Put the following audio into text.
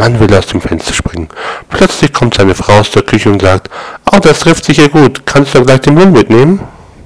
Mann will aus dem Fenster springen. Plötzlich kommt seine Frau aus der Küche und sagt, oh, das trifft sich ja gut. Kannst du gleich den Müll mitnehmen?